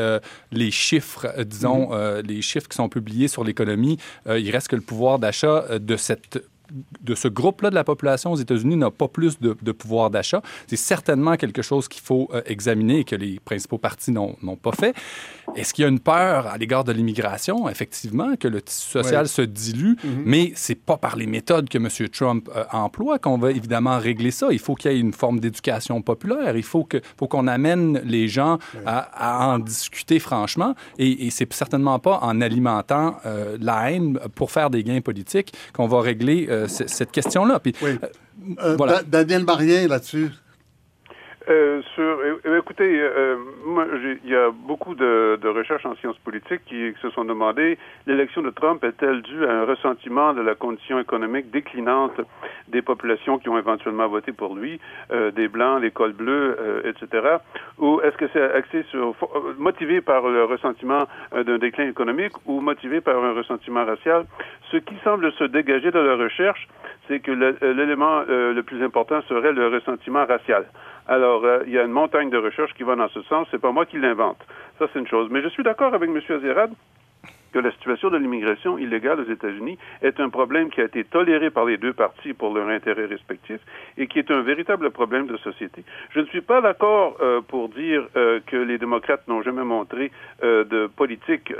les chiffres, disons, mm-hmm. les chiffres qui sont publiés sur l'économie. il reste que le pouvoir d'achat de cette de ce groupe-là de la population aux États-Unis n'a pas plus de, pouvoir d'achat. C'est certainement quelque chose qu'il faut euh, examiner et que les principaux partis n'ont pas fait. Est-ce qu'il y a une peur à l'égard de l'immigration? Effectivement, que le tissu social se dilue, mm-hmm. mais c'est pas par les méthodes que M. Trump euh, emploie qu'on va évidemment régler ça. Il faut qu'il y ait une forme d'éducation populaire. Il faut qu'on faut qu'on amène les gens à, en discuter franchement. Et, et c'est certainement pas en alimentant euh, la haine pour faire des gains politiques qu'on va régler euh, cette question-là. Puis, oui. voilà. Daniel Marien, là-dessus. Euh, sur, écoutez, euh, moi, il y a beaucoup de, de, recherches en sciences politiques qui, se sont demandé l'élection de Trump est-elle due à un ressentiment de la condition économique déclinante des populations qui ont éventuellement voté pour lui, euh, des blancs, les cols bleus, euh, etc. Ou est-ce que c'est axé sur motivé par le ressentiment d'un déclin économique ou motivé par un ressentiment racial? Ce qui semble se dégager de la recherche, c'est que l'élément le plus important serait le ressentiment racial. Alors, euh, il y a une montagne de recherches qui va dans ce sens. C'est pas moi qui l'invente. Ça, c'est une chose. Mais je suis d'accord avec M. Azerad que la situation de l'immigration illégale aux États-Unis est un problème qui a été toléré par les deux parties pour leur intérêt respectif et qui est un véritable problème de société. Je ne suis pas d'accord euh, pour dire euh, que les démocrates n'ont jamais montré euh, de politique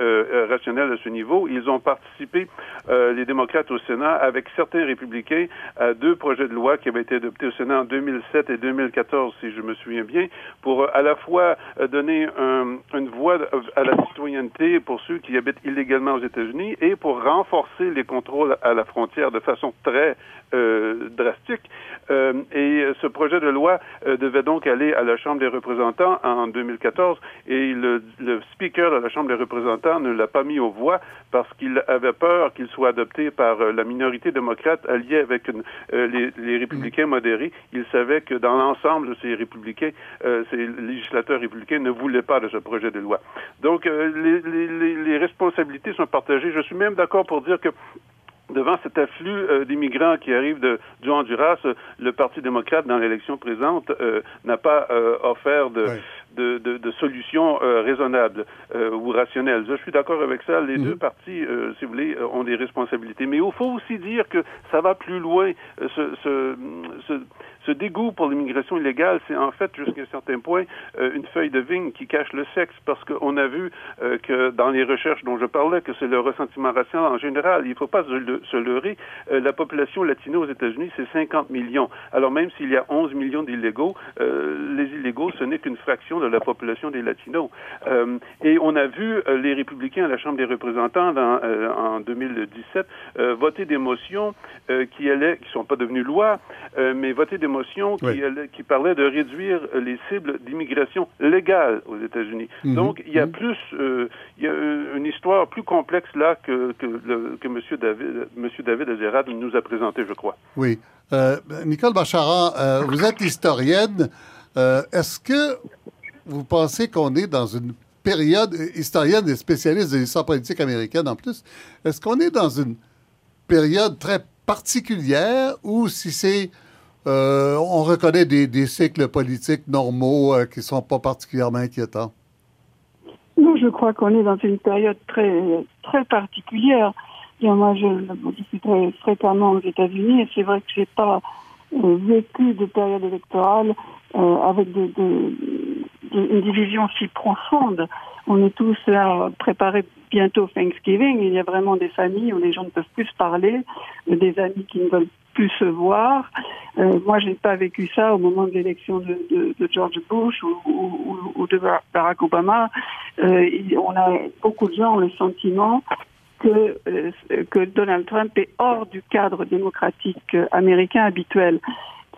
rationnelle à ce niveau. Ils ont participé, les démocrates au Sénat, avec certains républicains, à deux projets de loi qui avaient été adoptés au Sénat en 2007 et 2014, si je me souviens bien, pour à la fois donner une voix à la citoyenneté pour ceux qui habitent également aux États-Unis et pour renforcer les contrôles à la frontière de façon très euh, drastique. Euh, et ce projet de loi euh, devait donc aller à la Chambre des représentants en 2014 et le, speaker de la Chambre des représentants ne l'a pas mis aux voix parce qu'il avait peur qu'il soit adopté par la minorité démocrate alliée avec les, républicains modérés. Il savait que dans l'ensemble ces républicains, ces législateurs républicains ne voulaient pas de ce projet de loi. Donc les responsabilités sont partagées. Je suis même d'accord pour dire que devant cet afflux euh, d'immigrants qui arrivent de, du Honduras, euh, le Parti démocrate, dans l'élection présente, euh, n'a pas offert de, de, de, solutions raisonnables ou rationnelles. Je suis d'accord avec ça. Les mhm. deux partis, si vous voulez, ont des responsabilités. Mais il faut aussi dire que ça va plus loin. ce, ce, ce ce dégoût pour l'immigration illégale, c'est en fait, jusqu'à un certain point, euh, une feuille de vigne qui cache le sexe, parce qu'on a vu euh, que dans les recherches dont je parlais, que c'est le ressentiment racial en général. Il ne faut pas se, leurrer. Euh, la population latino aux États-Unis, c'est 50 millions. Alors même s'il y a 11 millions d'illégaux, les illégaux, ce n'est qu'une fraction de la population des Latinos. Euh, et on a vu euh, les républicains à la Chambre des représentants dans, euh, en 2017 voter des motions qui allaient, qui sont pas devenues loi, mais voter des motions qui, qui parlaient de réduire les cibles d'immigration légale aux États-Unis. Mhm. Donc, il y a mhm. plus, il y a une histoire plus complexe là que, que, le, que M. David, Monsieur David Azerad nous a présenté, je crois. Oui. Nicole Bacharan, vous êtes historienne. Est-ce que vous pensez qu'on est dans une période, historienne et spécialiste de l'histoire politique américaine en plus, est-ce qu'on est dans une période très particulière ou si c'est euh, on reconnaît des, cycles politiques normaux euh, qui ne sont pas particulièrement inquiétants? Non, je crois qu'on est dans une période très, très particulière. moi, je très fréquemment aux États-Unis et c'est vrai que je n'ai pas euh, vécu de période électorale avec de, une division si profonde. On est tous là préparés bientôt Thanksgiving. Il y a vraiment des familles où les gens ne peuvent plus se parler, des amis qui ne veulent plus se voir. Euh, moi, je n'ai pas vécu ça au moment de l'élection de, George Bush ou, de Barack Obama. Euh, on a beaucoup de gens ont le sentiment euh, que Donald Trump est hors du cadre démocratique américain habituel.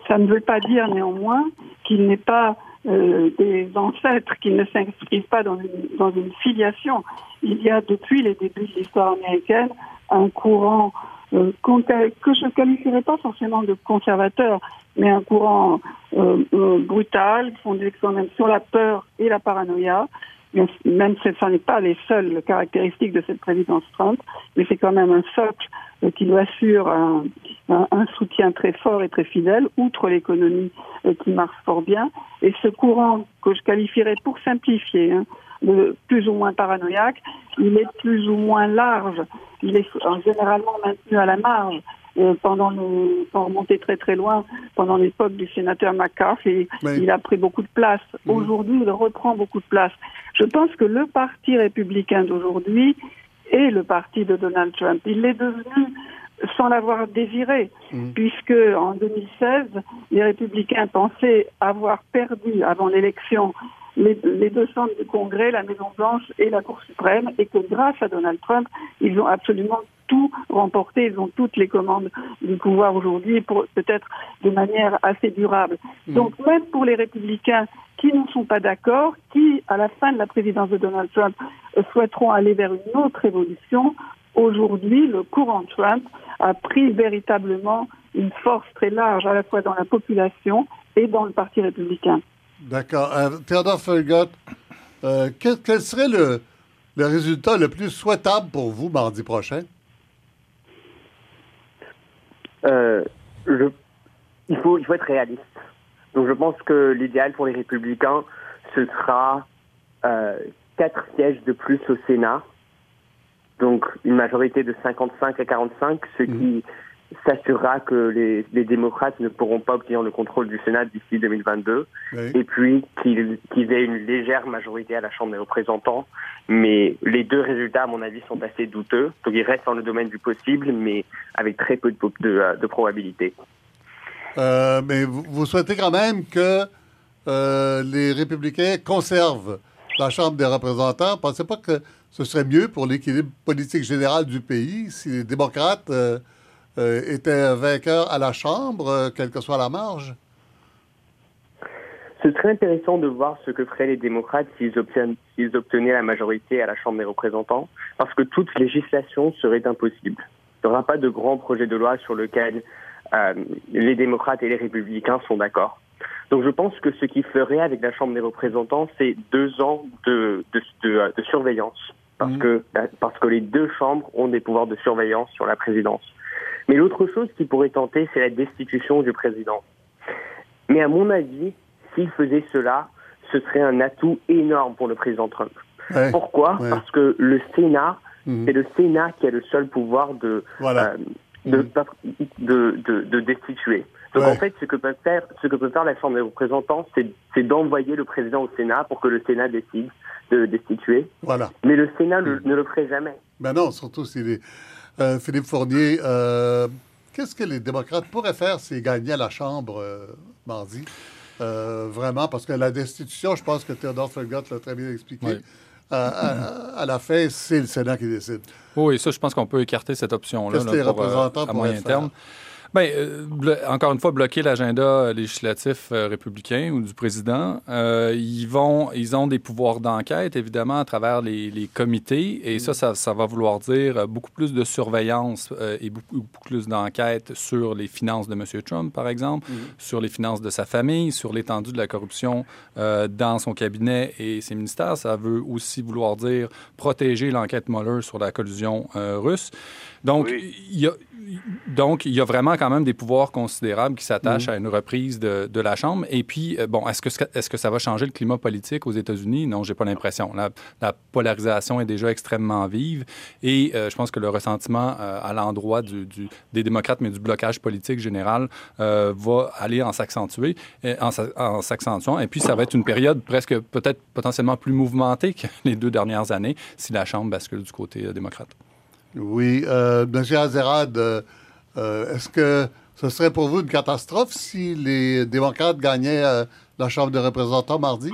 Ça ne veut pas dire néanmoins qu'il n'est pas euh, des ancêtres qui ne s'inscrivent pas dans une, filiation. Il y a depuis les débuts de l'histoire américaine un courant euh, que je ne qualifierais pas forcément de conservateur, mais un courant euh brutal, fondé quand même sur la peur et la paranoïa, même si ce n'est pas les seules caractéristiques de cette présidence Trump, mais c'est quand même un socle euh, qui lui assure un, un, soutien très fort et très fidèle, outre l'économie euh, qui marche fort bien. Et ce courant que je qualifierais pour simplifier, hein, de plus ou moins paranoïaque, il est plus ou moins large. Il est généralement maintenu à la marge. Euh, pendant le, pour remonter très très loin, pendant l'époque du sénateur McCarthy, il a pris beaucoup de place. Mhm. Aujourd'hui, il reprend beaucoup de place. Je pense que le parti républicain d'aujourd'hui est le parti de Donald Trump. Il l'est devenu sans l'avoir désiré, mhm. puisque en 2016, les républicains pensaient avoir perdu avant l'élection les, les, deux centres du Congrès, la Maison Blanche et la Cour suprême, et que grâce à Donald Trump, ils ont absolument tout remporté, ils ont toutes les commandes du pouvoir aujourd'hui, pour peut-être de manière assez durable. Mmh. Donc même pour les républicains qui ne sont pas d'accord, qui à la fin de la présidence de Donald Trump souhaiteront aller vers une autre évolution, aujourd'hui le courant Trump a pris véritablement une force très large à la fois dans la population et dans le Parti républicain. D'accord. Euh, Théodore Felgott, euh, quel, serait le, le résultat le plus souhaitable pour vous mardi prochain? Euh, je, il, faut, il faut être réaliste. Donc je pense que l'idéal pour les républicains, ce sera euh, quatre sièges de plus au Sénat. Donc une majorité de 55 à 45, ce qui mmh. S'assurera que les, les, démocrates ne pourront pas obtenir le contrôle du Sénat d'ici 2022. Et puis qu'ils qu aient une légère majorité à la Chambre des représentants mais les deux résultats, à mon avis, sont assez douteux. Donc ils restent dans le domaine du possible, mais avec très peu de, de, de probabilité. Euh, mais vous, souhaitez quand même que euh, les républicains conservent la Chambre des représentants. Pensez pas que ce serait mieux pour l'équilibre politique général du pays si les démocrates euh, étaient vainqueurs à la Chambre, quelle que soit la marge? Ce serait intéressant de voir ce que feraient les démocrates s'ils obtenaient la majorité à la Chambre des représentants, parce que toute législation serait impossible. Il n'y aura pas de grand projet de loi sur lequel euh, les démocrates et les républicains sont d'accord. Donc je pense que ce qui ferait avec la Chambre des représentants, c'est deux ans de, de, de, de surveillance, parce, mmh. que, parce que les deux chambres ont des pouvoirs de surveillance sur la présidence. Mais l'autre chose qui pourrait tenter, c'est la destitution du président. Mais à mon avis, s'il faisait cela, ce serait un atout énorme pour le président Trump. Pourquoi? Parce que le Sénat, mhm. c'est le Sénat qui a le seul pouvoir de, euh, mhm. de, de, de, destituer. Donc en fait, ce que peut faire, ce que peut faire la Chambre des représentants, c'est d'envoyer le président au Sénat pour que le Sénat décide de destituer. Voilà. Mais le Sénat mhm. ne le ferait jamais. Ben non, surtout s'il est euh, Philippe Fournier. Euh, qu'est-ce que les démocrates pourraient faire s'ils gagnaient la Chambre mardi? vraiment, parce que la destitution, je pense que Theodore Thurgott l'a très bien expliqué. À, la fin, c'est le Sénat qui décide. Oui, ça, je pense qu'on peut écarter cette option-là à moyen terme. Bien, euh, encore une fois, bloquer l'agenda législatif euh, républicain ou du président, euh, ils vont, ils ont des pouvoirs d'enquête, évidemment, à travers les, les comités, et ça, ça, ça, va vouloir dire beaucoup plus de surveillance et beaucoup, beaucoup plus d'enquête sur les finances de M. Trump, par exemple, mm-hmm. sur les finances de sa famille, sur l'étendue de la corruption dans son cabinet et ses ministères. Ça veut aussi vouloir dire protéger l'enquête Mueller sur la collusion russe. Donc, il y a donc, il y a vraiment quand même des pouvoirs considérables qui s'attachent mm. à une reprise de, de, la Chambre. Et puis, euh, bon, est-ce que, ça va changer le climat politique aux États-Unis? Non, j'ai pas l'impression. La, la, polarisation est déjà extrêmement vive et euh, je pense que le ressentiment euh, à l'endroit du, du, des démocrates, mais du blocage politique général, va aller en s'accentuer, en, en s'accentuant. Et puis, ça va être une période presque peut-être potentiellement plus mouvementée que les deux dernières années si la Chambre bascule du côté démocrate. Oui. Euh, Monsieur Azerad, euh, euh, est-ce que ce serait pour vous une catastrophe si les démocrates gagnaient la Chambre des représentants mardi?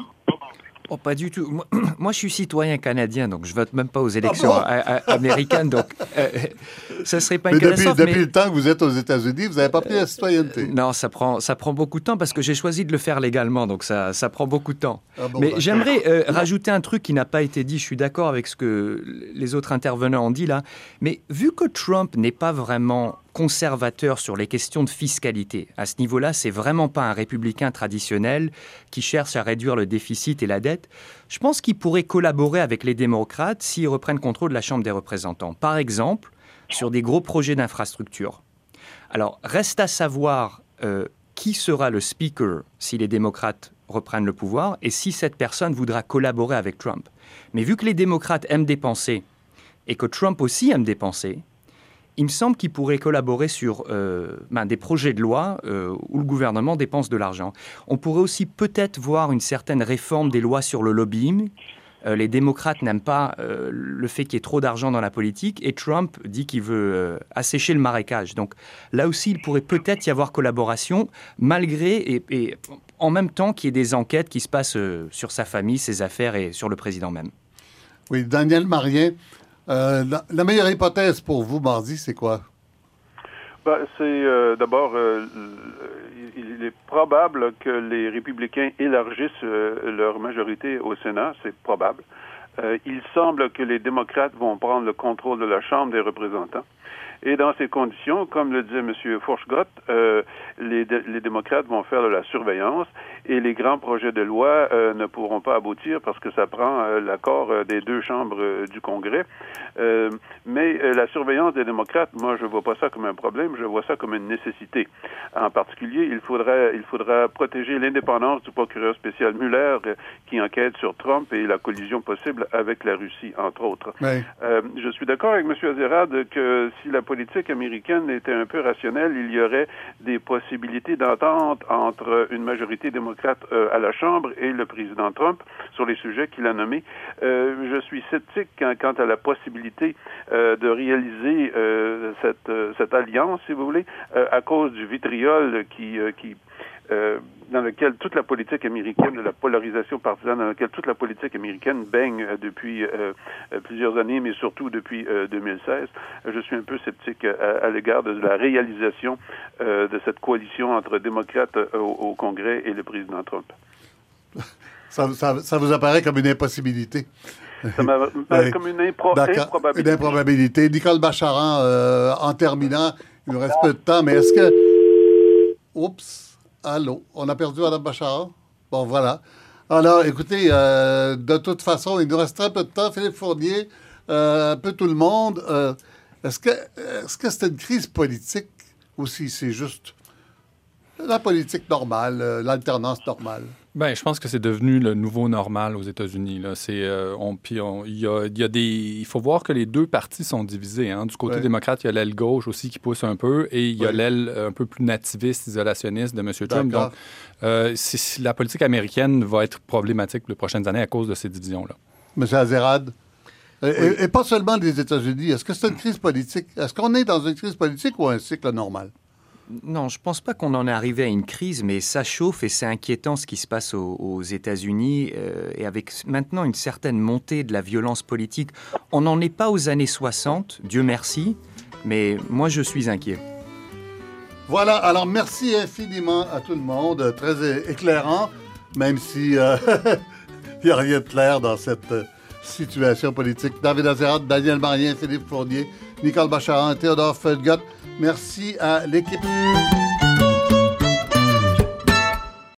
Oh, pas du tout. <clears throat> Moi, je suis citoyen canadien, donc je vote même pas aux élections ah américaines. Donc, euh, <laughs> ça serait pas une mais depuis, depuis le temps que vous êtes aux États-Unis, vous n'avez pas pris la citoyenneté. Euh, non, ça prend, ça prend beaucoup de temps parce que j'ai choisi de le faire légalement, donc ça, ça prend beaucoup de temps. Ah mais j'aimerais euh, rajouter un truc qui n'a pas été dit. Je suis d'accord avec ce que les autres intervenants ont dit là. Mais vu que Trump n'est pas vraiment conservateur sur les questions de fiscalité. À ce niveau-là, c'est vraiment pas un républicain traditionnel qui cherche à réduire le déficit et la dette. Je pense qu'il pourrait collaborer avec les démocrates s'ils reprennent contrôle de la Chambre des représentants. Par exemple, sur des gros projets d'infrastructure. Alors, reste à savoir euh, qui sera le speaker si les démocrates reprennent le pouvoir et si cette personne voudra collaborer avec Trump. Mais vu que les démocrates aiment dépenser et que Trump aussi aime dépenser, il me semble qu'il pourrait collaborer sur euh, ben, des projets de loi euh, où le gouvernement dépense de l'argent. On pourrait aussi peut-être voir une certaine réforme des lois sur le lobbying. Euh, les démocrates n'aiment pas le fait qu'il y ait trop d'argent dans la politique et Trump dit qu'il veut assécher le marécage. Donc là aussi, il pourrait peut-être y avoir collaboration malgré et, et en même temps qu'il y ait des enquêtes qui se passent sur sa famille, ses affaires et sur le président même. Oui, Daniel Marien, euh, la, meilleure hypothèse pour vous, mardi, c'est quoi? Ben, c'est euh, d'abord, euh, il est probable que les républicains élargissent leur majorité au Sénat, c'est probable. il semble que les démocrates vont prendre le contrôle de la Chambre des représentants. Et dans ces conditions, comme le disait M. Fourchgott, euh, les, les, démocrates vont faire de la surveillance et les grands projets de loi euh, ne pourront pas aboutir parce que ça prend euh, l'accord euh, des deux chambres euh, du Congrès. mais la surveillance des démocrates, moi, je vois pas ça comme un problème, je vois ça comme une nécessité. En particulier, il faudra, il faudra protéger l'indépendance du procureur spécial Mueller qui enquête sur Trump et la collision possible avec la Russie, entre autres. je suis d'accord avec M. Azerad que si la politique américaine était un peu rationnelle, il y aurait des possibilités d'entente entre une majorité démocrate euh, à la Chambre et le président Trump sur les sujets qu'il a nommés. Euh, je suis sceptique quant à la possibilité euh, de réaliser cette, alliance, si vous voulez, à cause du vitriol qui euh, dans lequel toute la politique américaine, de la polarisation partisane, dans laquelle toute la politique américaine baigne euh, depuis euh, plusieurs années, mais surtout depuis 2016. Je suis un peu sceptique à, l'égard de la réalisation de cette coalition entre démocrates au, Congrès et le président Trump. <laughs> Ça, ça, vous apparaît comme une impossibilité? Ça m'apparaît <laughs> comme une improbabilité. Une improbabilité. Nicole Bacharan, en terminant, il nous reste peu de temps, mais est-ce que... Oups Allô, on a perdu Mme Bachar? Bon, voilà. Alors, écoutez, euh, de toute façon, il nous reste très peu de temps. Philippe Fournier, euh, un peu tout le monde. Euh, est-ce que est-ce que c'est une crise politique ou si c'est juste la politique normale, l'alternance normale? Ben, je pense que c'est devenu le nouveau normal aux États-Unis. C'est, euh, on, y a, y a, des, il faut voir que les deux partis sont divisés. Hein. Du côté démocrate, il y a l'aile gauche aussi qui pousse un peu, et il y a l'aile un peu plus nativiste, isolationniste de M. Trump. Donc, euh, la politique américaine va être problématique les prochaines années à cause de ces divisions-là. M. Azerad? Et, pas seulement des États-Unis. Est-ce que c'est une crise politique? Est-ce qu'on est dans une crise politique ou un cycle normal? Non, je pense pas qu'on en est arrivé à une crise, mais ça chauffe et c'est inquiétant ce qui se passe aux, États-Unis euh, et avec maintenant une certaine montée de la violence politique. On n'en est pas aux années 60, Dieu merci, mais moi je suis inquiet. Voilà, alors merci infiniment à tout le monde, très éclairant, même si euh, <laughs> il n'y a rien de clair dans cette euh, situation politique. David Azerat, Daniel Marien, Philippe Fournier, Nicole Bacharan, Théodore Felgot. Merci à l'équipe.